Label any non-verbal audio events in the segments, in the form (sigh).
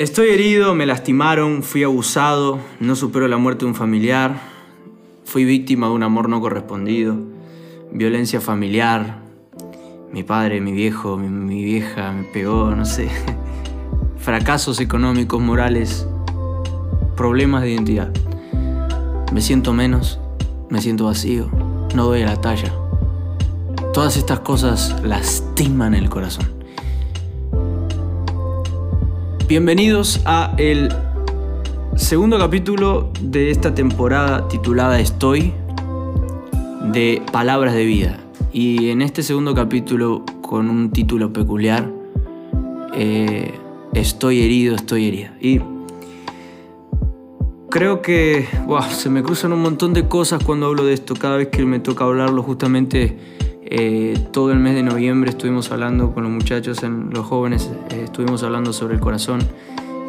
Estoy herido, me lastimaron, fui abusado, no supero la muerte de un familiar, fui víctima de un amor no correspondido, violencia familiar, mi padre, mi viejo, mi, vieja me pegó, no sé, (laughs) fracasos económicos, morales, problemas de identidad. Me siento menos, me siento vacío, no doy la talla. Todas estas cosas lastiman el corazón. Bienvenidos a el segundo capítulo de esta temporada titulada Estoy de Palabras de Vida. Y en este segundo capítulo, con un título peculiar, eh, Estoy herido, estoy herida. Y creo que se me cruzan un montón de cosas cuando hablo de esto. Cada vez que me toca hablarlo, justamente eh, todo el mes de noviembre estuvimos hablando con los muchachos, en, los jóvenes, eh, estuvimos hablando sobre el corazón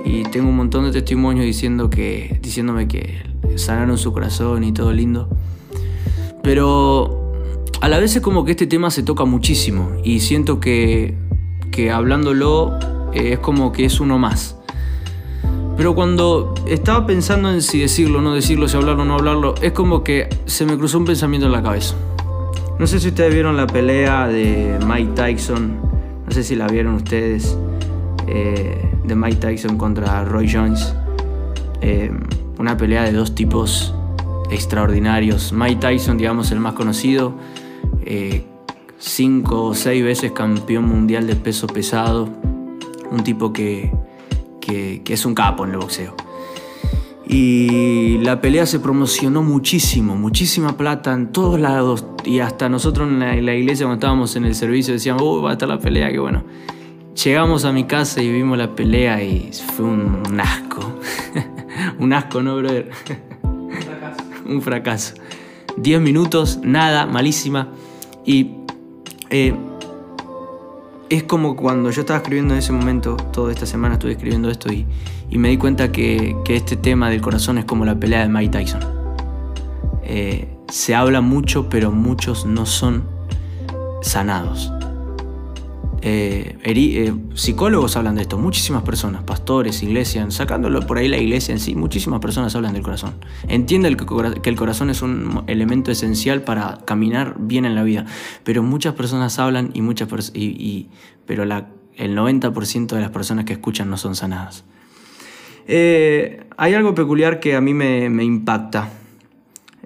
y tengo un montón de testimonios diciendo que, diciéndome que sanaron su corazón y todo lindo. Pero a la vez es como que este tema se toca muchísimo y siento que, que hablándolo eh, es como que es uno más. Pero cuando estaba pensando en si decirlo o no decirlo, si hablarlo o no hablarlo, es como que se me cruzó un pensamiento en la cabeza. No sé si ustedes vieron la pelea de Mike Tyson, no sé si la vieron ustedes, eh, de Mike Tyson contra Roy Jones. Eh, una pelea de dos tipos extraordinarios. Mike Tyson, digamos, el más conocido, eh, cinco o seis veces campeón mundial de peso pesado, un tipo que, que es un capo en el boxeo. Y la pelea se promocionó muchísimo, muchísima plata en todos lados. Y hasta nosotros en la, iglesia cuando estábamos en el servicio decíamos, uy, va a estar la pelea, qué bueno. Llegamos a mi casa y vimos la pelea y fue un, asco. (laughs) un asco, ¿no, brother? un fracaso. un fracaso. Diez minutos, nada, malísima. Y eh, es como cuando yo estaba escribiendo en ese momento, toda esta semana estuve escribiendo esto y, me di cuenta que, este tema del corazón es como la pelea de Mike Tyson. Eh, se habla mucho, pero muchos no son sanados. Eh, eh, psicólogos hablan de esto, muchísimas personas, pastores, iglesias, sacándolo por ahí la iglesia en sí, muchísimas personas hablan del corazón. Entienden que el corazón es un elemento esencial para caminar bien en la vida, pero muchas personas hablan y muchas y, pero el 90% de las personas que escuchan no son sanadas. Eh, hay algo peculiar que a mí me, impacta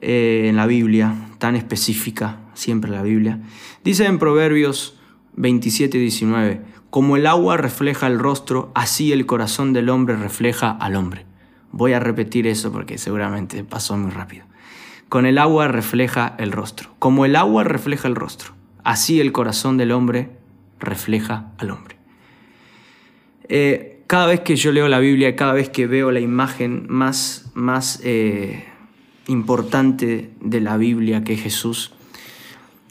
en la Biblia, tan específica, siempre la Biblia. Dice en Proverbios 27 y 19. Como el agua refleja el rostro, así el corazón del hombre refleja al hombre. Voy a repetir eso porque seguramente pasó muy rápido. Con el agua refleja el rostro. Como el agua refleja el rostro, así el corazón del hombre refleja al hombre. Eh, cada vez que yo leo la Biblia, cada vez que veo la imagen más, más eh, importante de la Biblia que es Jesús,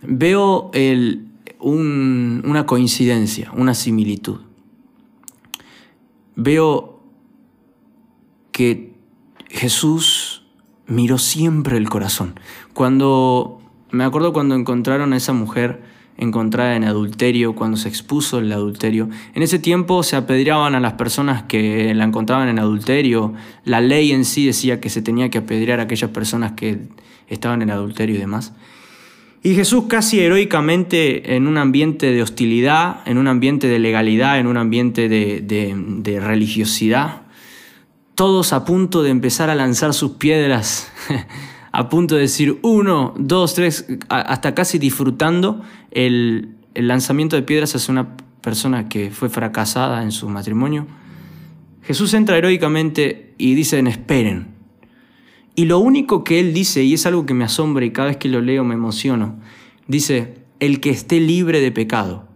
veo el, una coincidencia, una similitud. Veo que Jesús miró siempre el corazón. Cuando me acuerdo cuando encontraron a esa mujer encontrada en adulterio, cuando se expuso el adulterio. En ese tiempo se apedreaban a las personas que la encontraban en adulterio. La ley en sí decía que se tenía que apedrear a aquellas personas que estaban en adulterio y demás. Y Jesús casi heroicamente en un ambiente de hostilidad, en un ambiente de legalidad, en un ambiente de, religiosidad, todos a punto de empezar a lanzar sus piedras, (laughs) a punto de decir uno, dos, tres, hasta casi disfrutando el, lanzamiento de piedras hacia una persona que fue fracasada en su matrimonio. Jesús entra heroicamente y dice, esperen, y lo único que él dice, y es algo que me asombra y cada vez que lo leo me emociono, dice, el que esté libre de pecado,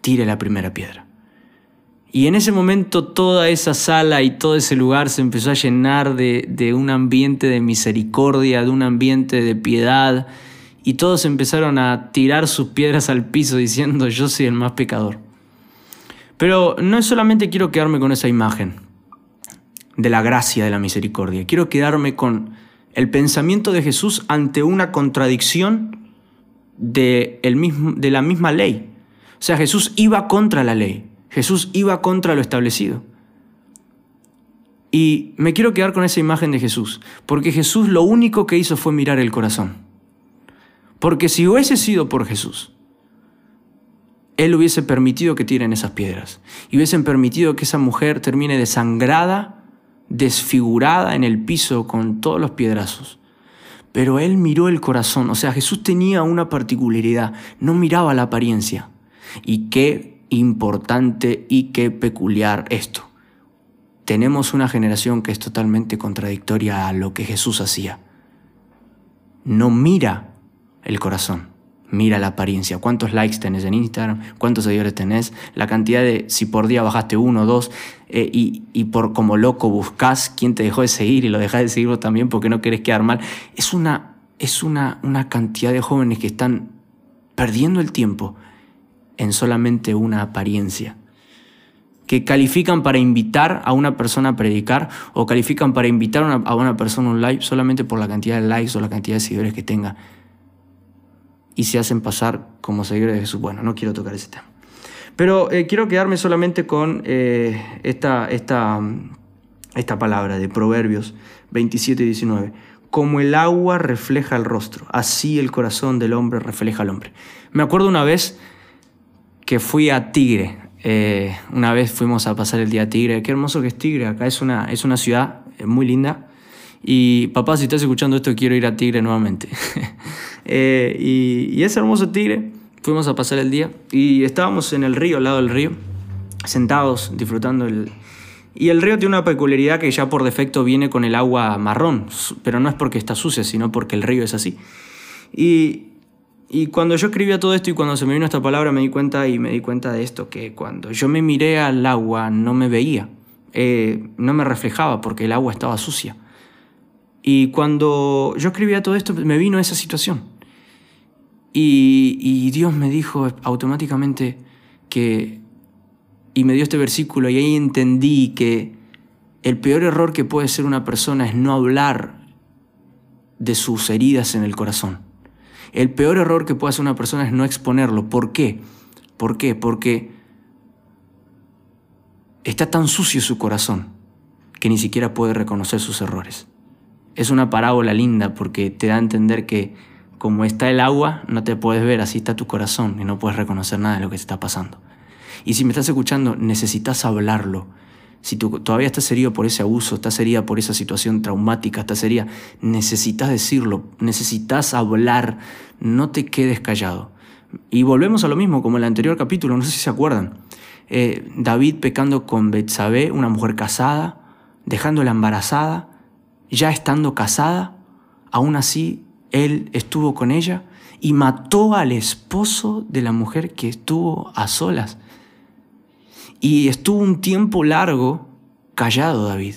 tire la primera piedra. Y en ese momento toda esa sala y todo ese lugar se empezó a llenar de, de un ambiente de misericordia, de un ambiente de piedad, y todos empezaron a tirar sus piedras al piso diciendo, yo soy el más pecador. Pero no solamente quiero quedarme con esa imagen, de la gracia de la misericordia. Quiero quedarme con el pensamiento de Jesús ante una contradicción de, de la misma ley. O sea, Jesús iba contra la ley, Jesús iba contra lo establecido. Y me quiero quedar con esa imagen de Jesús, porque Jesús lo único que hizo fue mirar el corazón. Porque si hubiese sido por Jesús, Él hubiese permitido que tiren esas piedras y hubiesen permitido que esa mujer termine desangrada, desfigurada en el piso con todos los piedrazos. Pero Él miró el corazón, o sea, Jesús tenía una particularidad, no miraba la apariencia. Y qué importante y qué peculiar esto tenemos una generación que es totalmente contradictoria a lo que Jesús hacía. No mira el corazón, mira la apariencia. ¿Cuántos likes tenés en Instagram? ¿Cuántos seguidores tenés? La cantidad de, si por día bajaste uno o dos, eh, y, por como loco buscas quién te dejó de seguir y lo dejas de seguirlo también porque no querés quedar mal. Es una, es una, una cantidad de jóvenes que están perdiendo el tiempo en solamente una apariencia que califican para invitar a una persona a predicar o califican para invitar a una persona un live solamente por la cantidad de likes o la cantidad de seguidores que tenga. Y se hacen pasar como seguidores de Jesús. Bueno, no quiero tocar ese tema. Pero eh, quiero quedarme solamente con eh, esta, esta, esta palabra de Proverbios 27 y 19. Como el agua refleja el rostro, así el corazón del hombre refleja al hombre. Me acuerdo una vez que fui a Tigre, eh, una vez fuimos a pasar el día a Tigre. Qué hermoso que es Tigre. Acá es una, es una ciudad eh, muy linda. Y papá, si estás escuchando esto, quiero ir a Tigre nuevamente. (laughs) Eh, y, y, es hermoso Tigre. Fuimos a pasar el día y estábamos en el río, al lado del río, sentados, disfrutando el... Y el río tiene una peculiaridad que ya por defecto viene con el agua marrón, pero no es porque está sucia, sino porque el río es así. Y, y cuando yo escribía todo esto y cuando se me vino esta palabra me di cuenta y me di cuenta de esto, que cuando yo me miré al agua no me veía, eh, no me reflejaba porque el agua estaba sucia. Y cuando yo escribía todo esto me vino esa situación. Y, Dios me dijo automáticamente que, y me dio este versículo y ahí entendí que el peor error que puede ser una persona es no hablar de sus heridas en el corazón. El peor error que puede hacer una persona es no exponerlo. ¿Por qué? ¿Por qué? Porque está tan sucio su corazón que ni siquiera puede reconocer sus errores. Es una parábola linda porque te da a entender que como está el agua, no te puedes ver, así está tu corazón y no puedes reconocer nada de lo que te está pasando. Y si me estás escuchando, necesitas hablarlo si tú todavía estás herido por ese abuso, estás herida por esa situación traumática, estás herida, necesitas decirlo, necesitas hablar, no te quedes callado. Y volvemos a lo mismo, como en el anterior capítulo, no sé si se acuerdan. Eh, David pecando con Betsabé, una mujer casada, dejándola embarazada, ya estando casada, aún así él estuvo con ella y mató al esposo de la mujer que estuvo a solas. Y estuvo un tiempo largo callado David.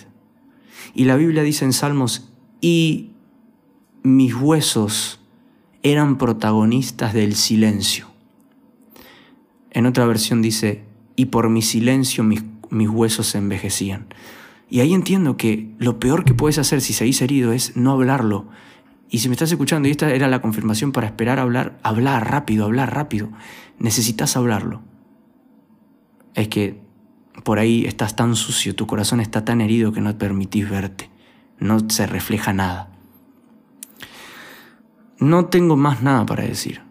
Y la Biblia dice en Salmos, y mis huesos eran protagonistas del silencio. En otra versión dice, y por mi silencio mis, mis huesos se envejecían. Y ahí entiendo que lo peor que puedes hacer si seguís herido es no hablarlo. Y si me estás escuchando, y esta era la confirmación para esperar hablar, hablar rápido, hablar rápido. Necesitas hablarlo es que por ahí estás tan sucio, tu corazón está tan herido que no te permitís verte, no se refleja nada. No tengo más nada para decir.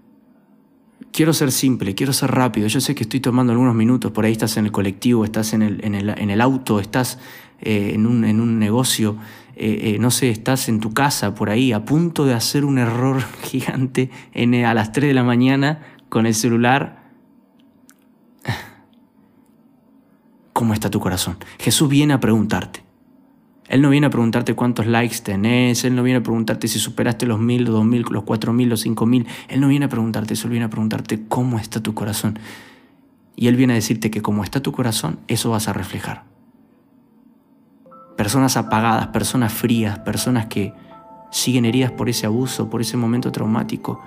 Quiero ser simple, quiero ser rápido. Yo sé que estoy tomando algunos minutos, por ahí estás en el colectivo, estás en el, en el, auto, estás eh, en, un, en, un, negocio, eh, eh, no sé, estás en tu casa, por ahí, a punto de hacer un error (laughs) gigante en, a las 3 de la mañana con el celular (laughs) ¿Cómo está tu corazón? Jesús viene a preguntarte. Él no viene a preguntarte cuántos likes tenés, Él no viene a preguntarte si superaste los mil, los dos mil, los cuatro mil, los cinco mil. Él no viene a preguntarte eso, Él viene a preguntarte cómo está tu corazón. Y Él viene a decirte que como está tu corazón, eso vas a reflejar. Personas apagadas, personas frías, personas que siguen heridas por ese abuso, por ese momento traumático,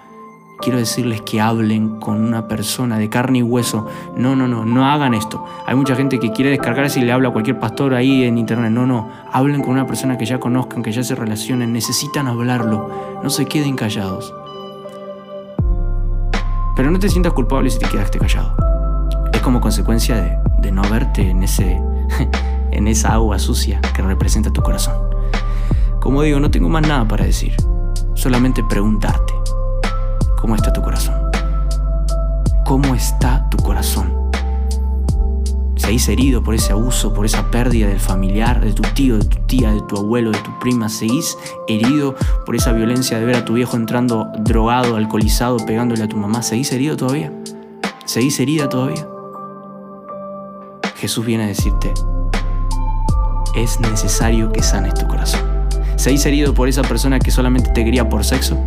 quiero decirles que hablen con una persona de carne y hueso. No, no, no, no hagan esto. Hay mucha gente que quiere descargarse y le habla a cualquier pastor ahí en internet. No, no, hablen con una persona que ya conozcan, que ya se relacionen. Necesitan hablarlo. No se queden callados. Pero no te sientas culpable si te quedaste callado. Es como consecuencia de, no verte en ese, (laughs) en esa agua sucia que representa tu corazón. Como digo, no tengo más nada para decir, solamente preguntarte, ¿cómo está tu corazón? ¿Cómo está tu corazón? ¿Seguís herido por ese abuso, por esa pérdida del familiar, de tu tío, de tu tía, de tu abuelo, de tu prima? ¿Seguís herido por esa violencia de ver a tu viejo entrando drogado, alcoholizado, pegándole a tu mamá? ¿Seguís herido todavía? ¿Seguís herida todavía? Jesús viene a decirte, es necesario que sanes tu corazón. ¿Seguís herido por esa persona que solamente te quería por sexo?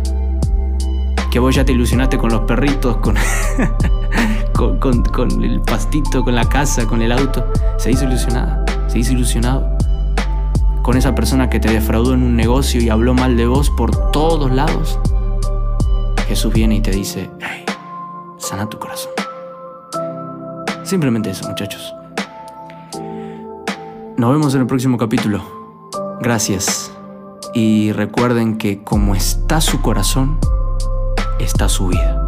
Que vos ya te ilusionaste con los perritos, (laughs) con, con, el pastito, con la casa, con el auto. ¿Seguís ilusionada? ¿Seguís ilusionado? Con esa persona que te defraudó en un negocio y habló mal de vos por todos lados. Jesús viene y te dice, hey, sana tu corazón. Simplemente eso, muchachos. Nos vemos en el próximo capítulo. Gracias. Y recuerden que como está su corazón, está su vida.